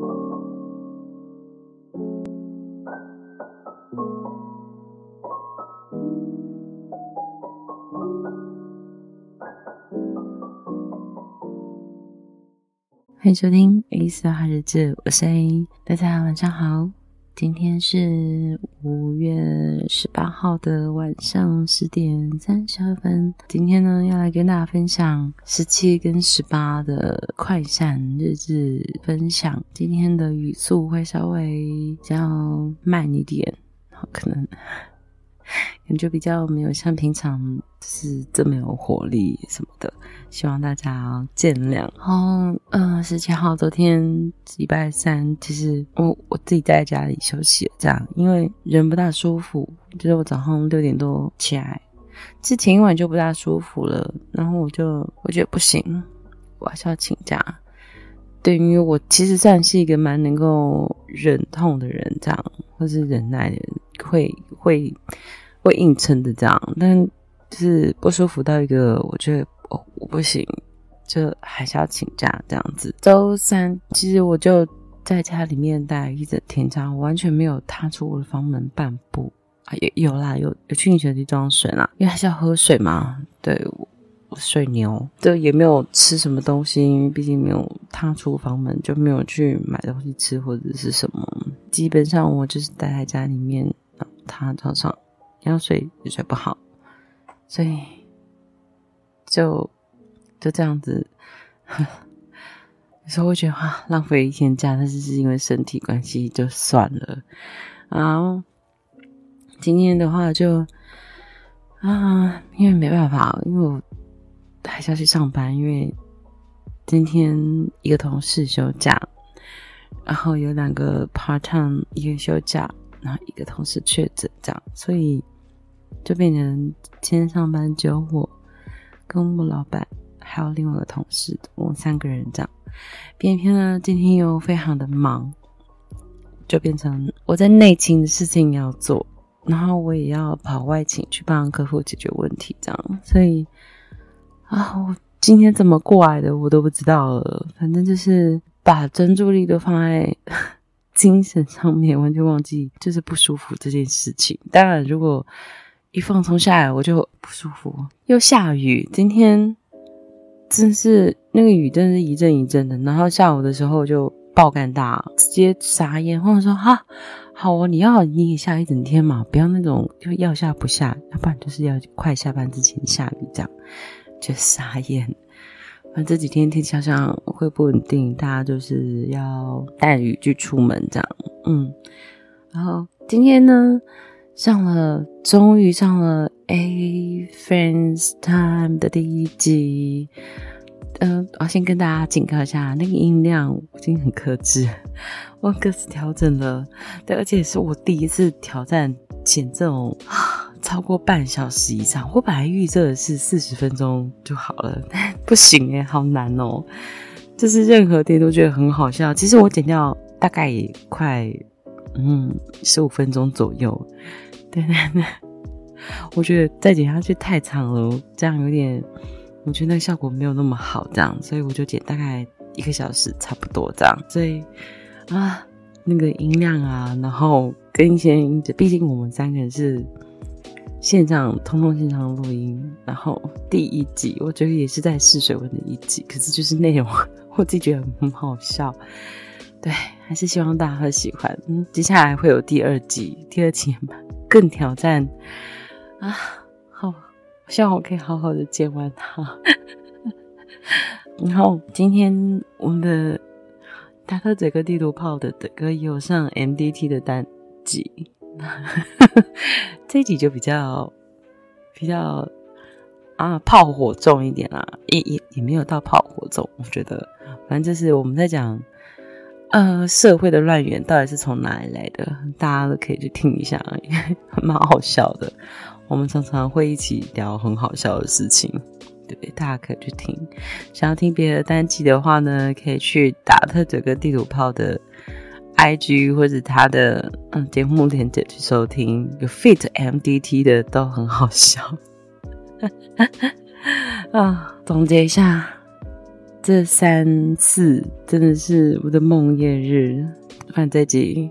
欢迎收听《A 四号日志》，我是 A，大家晚上好。今天是五月十八号的晚上十点三十二分。今天呢，要来跟大家分享十七跟十八的快闪日志分享。今天的语速会稍微比较慢一点，可能。感觉比较没有像平常是这么有活力什么的，希望大家见谅。然后，呃，十七号昨天礼拜三，其实我我自己在家里休息，这样，因为人不大舒服，就是我早上六点多起来，之前一晚就不大舒服了，然后我就我觉得不行，我还是要请假。对，因为我其实算是一个蛮能够忍痛的人，这样，或是忍耐的人，会会。会硬撑的这样，但就是不舒服到一个，我觉得哦，我不行，就还是要请假这样子。周三其实我就在家里面待一整天，这样完全没有踏出我的房门半步啊，有有啦，有有去你雪地装水啦，因为还是要喝水嘛。对，我，水牛，对，也没有吃什么东西，因为毕竟没有踏出房门，就没有去买东西吃或者是什么。基本上我就是待在家里面，躺在床上。要睡也睡不好，所以就就这样子。有时候会觉得啊，浪费一天假，但是是因为身体关系就算了。然后今天的话就啊，因为没办法，因为我还是要去上班，因为今天一个同事休假，然后有两个 part time 一个休假，然后一个同事确诊，这样，所以。就变成今天上班只有我跟我老板还有另外一个同事，我们三个人这样。偏偏呢，今天又非常的忙，就变成我在内勤的事情要做，然后我也要跑外勤去帮客户解决问题，这样。所以啊，我今天怎么过来的，我都不知道了。反正就是把专注力都放在 精神上面，完全忘记就是不舒服这件事情。当然，如果一放松下来，我就不舒服。又下雨，今天真是那个雨，真是一阵一阵的。然后下午的时候就爆干大，直接傻眼。或者说哈，好啊，你要你也下一整天嘛，不要那种就要下不下，要不然就是要快下班之前下雨这样，就傻眼。反正这几天天气好像会不稳定，大家就是要带雨具出门这样。嗯，然后今天呢？上了，终于上了 A Friends Time 的第一集。嗯、我先跟大家警告一下，那个音量已经很克制，我各自调整了。对，而且是我第一次挑战剪这种，超过半小时以上。我本来预设的是四十分钟就好了，不行诶，好难哦。就是任何点都觉得很好笑。其实我剪掉大概也快。嗯，十五分钟左右，对对对，我觉得再剪下去太长了，这样有点，我觉得那个效果没有那么好，这样，所以我就剪大概一个小时差不多这样，所以啊，那个音量啊，然后跟一些，毕竟我们三个人是线上通通线上录音，然后第一集我觉得也是在试水温的一集，可是就是内容 我自己觉得很好笑。对，还是希望大家会喜欢。嗯，接下来会有第二集，第二集更挑战啊！好，希望我可以好好的剪完它。然后今天我们的达特嘴哥地图炮的的哥有上 MDT 的单集，这一集就比较比较啊炮火重一点啦，也也也没有到炮火重，我觉得，反正就是我们在讲。呃，社会的乱源到底是从哪里来的？大家都可以去听一下，蛮好笑的。我们常常会一起聊很好笑的事情，对，大家可以去听。想要听别的单集的话呢，可以去打特嘴哥地图炮的 IG 或者他的嗯节目链接去收听，有 Fit MDT 的都很好笑。啊，总结一下。这三次真的是我的梦魇日。反正这集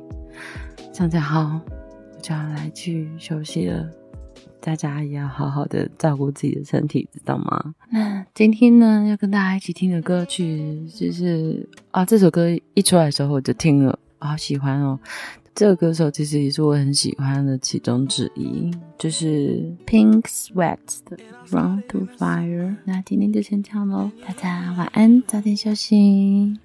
上架好，我就要来去休息了。大家也要好好的照顾自己的身体，知道吗？那今天呢，要跟大家一起听的歌曲就是啊，这首歌一出来的时候我就听了，好喜欢哦。这个歌手其实也是我很喜欢的其中之一，就是 Pink Sweat 的 Run to Fire。那今天就先这样喽，大家晚安，早点休息。